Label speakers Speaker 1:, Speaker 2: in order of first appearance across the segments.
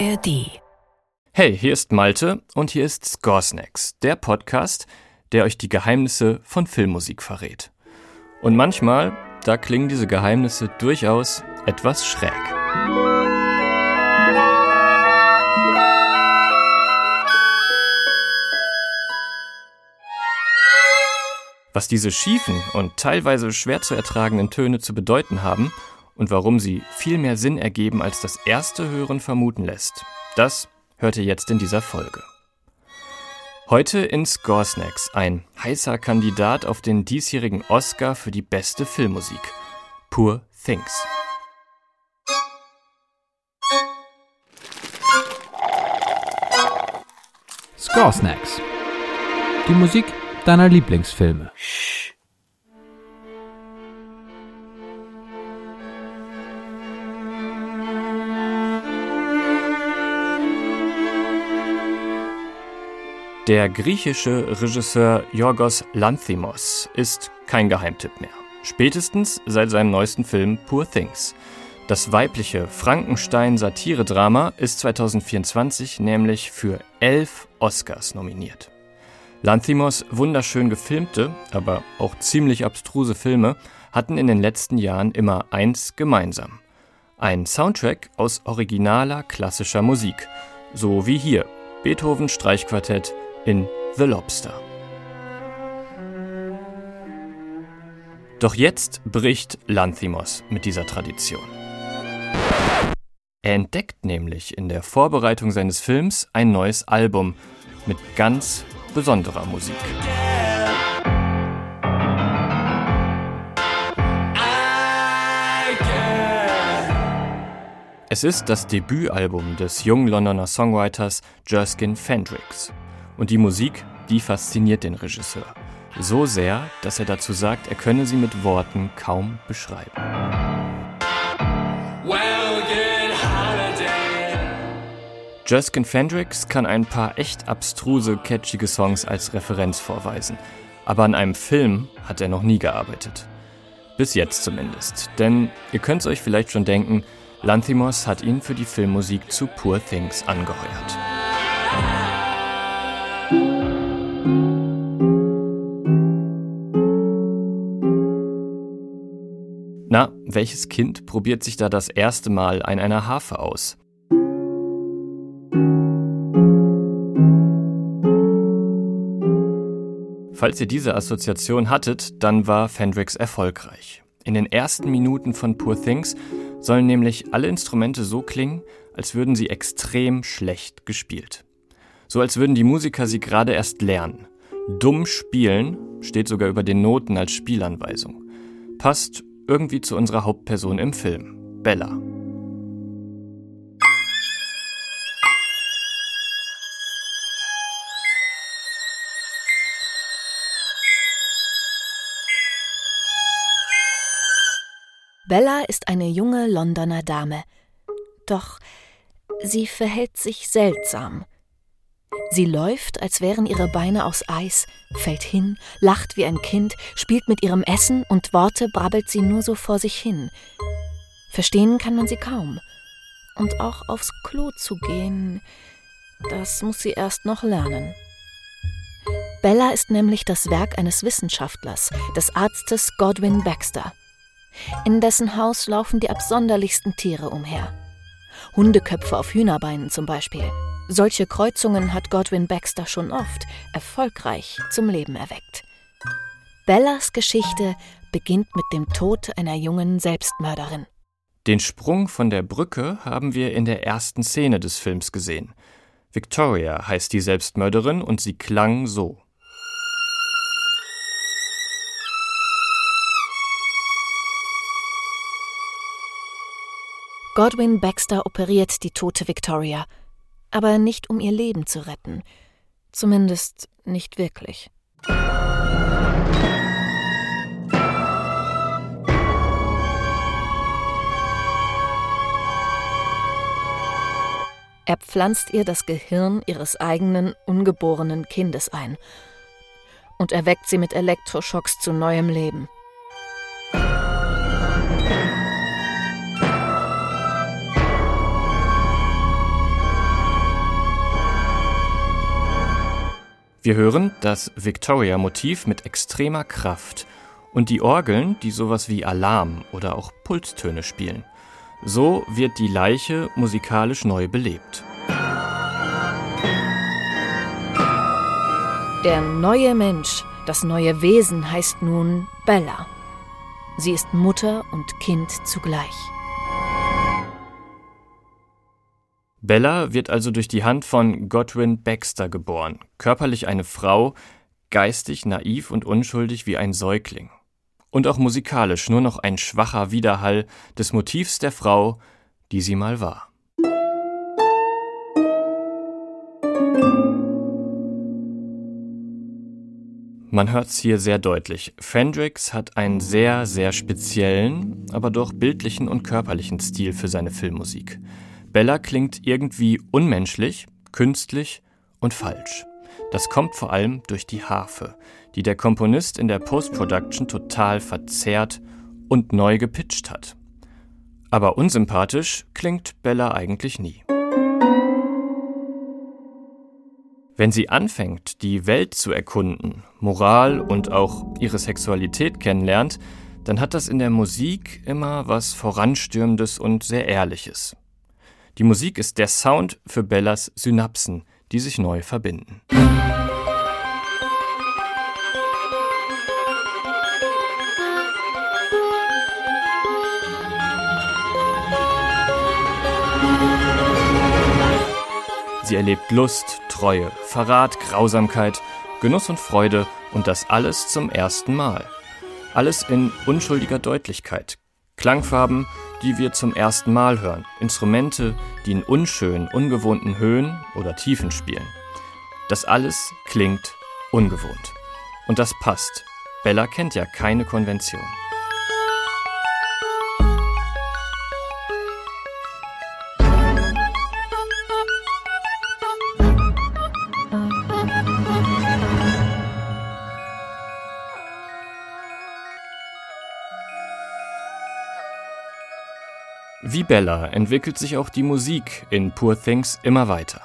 Speaker 1: ARD.
Speaker 2: Hey, hier ist Malte und hier ist Scoresnacks, der Podcast, der euch die Geheimnisse von Filmmusik verrät. Und manchmal, da klingen diese Geheimnisse durchaus etwas schräg. Was diese schiefen und teilweise schwer zu ertragenden Töne zu bedeuten haben und warum sie viel mehr Sinn ergeben, als das erste Hören vermuten lässt, das hört ihr jetzt in dieser Folge. Heute in Scoresnacks ein heißer Kandidat auf den diesjährigen Oscar für die beste Filmmusik. Poor Things.
Speaker 3: Scoresnacks. Die Musik deiner Lieblingsfilme.
Speaker 2: Der griechische Regisseur Yorgos Lanthimos ist kein Geheimtipp mehr. Spätestens seit seinem neuesten Film Poor Things. Das weibliche Frankenstein-Satire-Drama ist 2024 nämlich für elf Oscars nominiert. Lanthimos wunderschön gefilmte, aber auch ziemlich abstruse Filme hatten in den letzten Jahren immer eins gemeinsam. Ein Soundtrack aus originaler klassischer Musik, so wie hier Beethoven Streichquartett in The Lobster. Doch jetzt bricht Lanthimos mit dieser Tradition. Er entdeckt nämlich in der Vorbereitung seines Films ein neues Album mit ganz besonderer Musik. Es ist das Debütalbum des jungen Londoner Songwriters Jerskin Fendricks. Und die Musik, die fasziniert den Regisseur. So sehr, dass er dazu sagt, er könne sie mit Worten kaum beschreiben. Justin Fendricks kann ein paar echt abstruse, catchige Songs als Referenz vorweisen. Aber an einem Film hat er noch nie gearbeitet. Bis jetzt zumindest. Denn ihr könnt es euch vielleicht schon denken, Lanthimos hat ihn für die Filmmusik zu Poor Things angeheuert. Na, welches Kind probiert sich da das erste Mal an einer Harfe aus? Falls ihr diese Assoziation hattet, dann war Fendrix erfolgreich. In den ersten Minuten von Poor Things sollen nämlich alle Instrumente so klingen, als würden sie extrem schlecht gespielt. So als würden die Musiker sie gerade erst lernen. Dumm spielen steht sogar über den Noten als Spielanweisung. Passt irgendwie zu unserer Hauptperson im Film, Bella.
Speaker 1: Bella ist eine junge Londoner Dame. Doch sie verhält sich seltsam. Sie läuft, als wären ihre Beine aus Eis, fällt hin, lacht wie ein Kind, spielt mit ihrem Essen und Worte brabbelt sie nur so vor sich hin. Verstehen kann man sie kaum. Und auch aufs Klo zu gehen, das muss sie erst noch lernen. Bella ist nämlich das Werk eines Wissenschaftlers, des Arztes Godwin Baxter. In dessen Haus laufen die absonderlichsten Tiere umher. Hundeköpfe auf Hühnerbeinen zum Beispiel. Solche Kreuzungen hat Godwin Baxter schon oft erfolgreich zum Leben erweckt. Bellas Geschichte beginnt mit dem Tod einer jungen Selbstmörderin.
Speaker 2: Den Sprung von der Brücke haben wir in der ersten Szene des Films gesehen. Victoria heißt die Selbstmörderin und sie klang so.
Speaker 1: Godwin Baxter operiert die tote Victoria, aber nicht um ihr Leben zu retten. Zumindest nicht wirklich. Er pflanzt ihr das Gehirn ihres eigenen ungeborenen Kindes ein und erweckt sie mit Elektroschocks zu neuem Leben.
Speaker 2: Wir hören das Victoria-Motiv mit extremer Kraft und die Orgeln, die sowas wie Alarm oder auch Pulstöne spielen. So wird die Leiche musikalisch neu belebt.
Speaker 1: Der neue Mensch, das neue Wesen heißt nun Bella. Sie ist Mutter und Kind zugleich.
Speaker 2: Bella wird also durch die Hand von Godwin Baxter geboren, körperlich eine Frau, geistig naiv und unschuldig wie ein Säugling. Und auch musikalisch nur noch ein schwacher Widerhall des Motivs der Frau, die sie mal war. Man hört es hier sehr deutlich. Fendrix hat einen sehr, sehr speziellen, aber doch bildlichen und körperlichen Stil für seine Filmmusik. Bella klingt irgendwie unmenschlich, künstlich und falsch. Das kommt vor allem durch die Harfe, die der Komponist in der Post-Production total verzerrt und neu gepitcht hat. Aber unsympathisch klingt Bella eigentlich nie. Wenn sie anfängt, die Welt zu erkunden, Moral und auch ihre Sexualität kennenlernt, dann hat das in der Musik immer was Voranstürmendes und sehr Ehrliches. Die Musik ist der Sound für Bellas Synapsen, die sich neu verbinden. Sie erlebt Lust, Treue, Verrat, Grausamkeit, Genuss und Freude und das alles zum ersten Mal. Alles in unschuldiger Deutlichkeit. Klangfarben, die wir zum ersten Mal hören, Instrumente, die in unschönen, ungewohnten Höhen oder Tiefen spielen. Das alles klingt ungewohnt. Und das passt. Bella kennt ja keine Konvention. Wie Bella entwickelt sich auch die Musik in Poor Things immer weiter.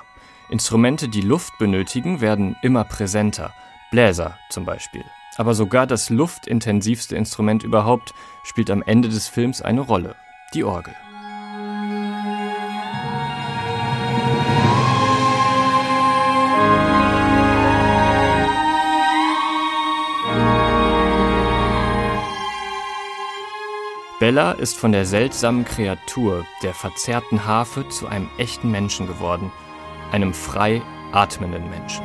Speaker 2: Instrumente, die Luft benötigen, werden immer präsenter. Bläser zum Beispiel. Aber sogar das luftintensivste Instrument überhaupt spielt am Ende des Films eine Rolle. Die Orgel. Bella ist von der seltsamen Kreatur, der verzerrten Harfe, zu einem echten Menschen geworden, einem frei atmenden Menschen.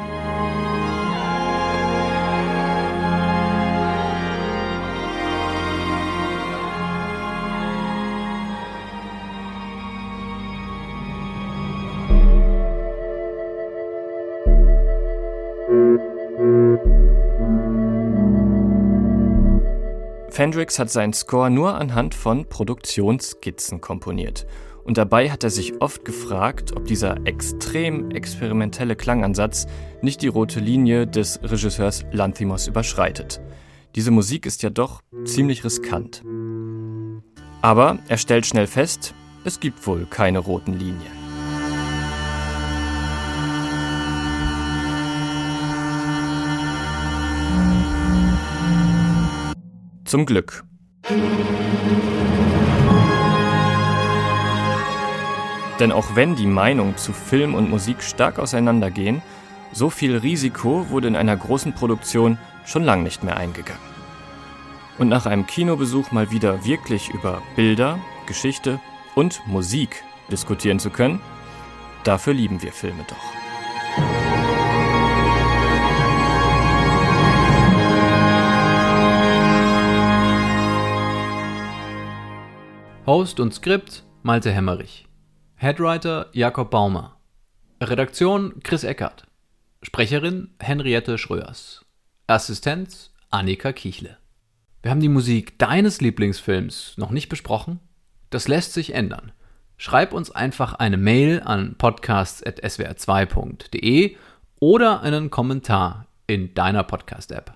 Speaker 2: Fendrix hat seinen Score nur anhand von Produktionsskizzen komponiert. Und dabei hat er sich oft gefragt, ob dieser extrem experimentelle Klangansatz nicht die rote Linie des Regisseurs Lanthimos überschreitet. Diese Musik ist ja doch ziemlich riskant. Aber er stellt schnell fest, es gibt wohl keine roten Linien. Zum Glück. Denn auch wenn die Meinungen zu Film und Musik stark auseinandergehen, so viel Risiko wurde in einer großen Produktion schon lang nicht mehr eingegangen. Und nach einem Kinobesuch mal wieder wirklich über Bilder, Geschichte und Musik diskutieren zu können, dafür lieben wir Filme doch.
Speaker 3: Host und Skript Malte Hemmerich. Headwriter Jakob Baumer. Redaktion Chris Eckert. Sprecherin Henriette Schröers. Assistenz Annika Kichle. Wir haben die Musik deines Lieblingsfilms noch nicht besprochen? Das lässt sich ändern. Schreib uns einfach eine Mail an podcasts.swr2.de oder einen Kommentar in deiner Podcast-App.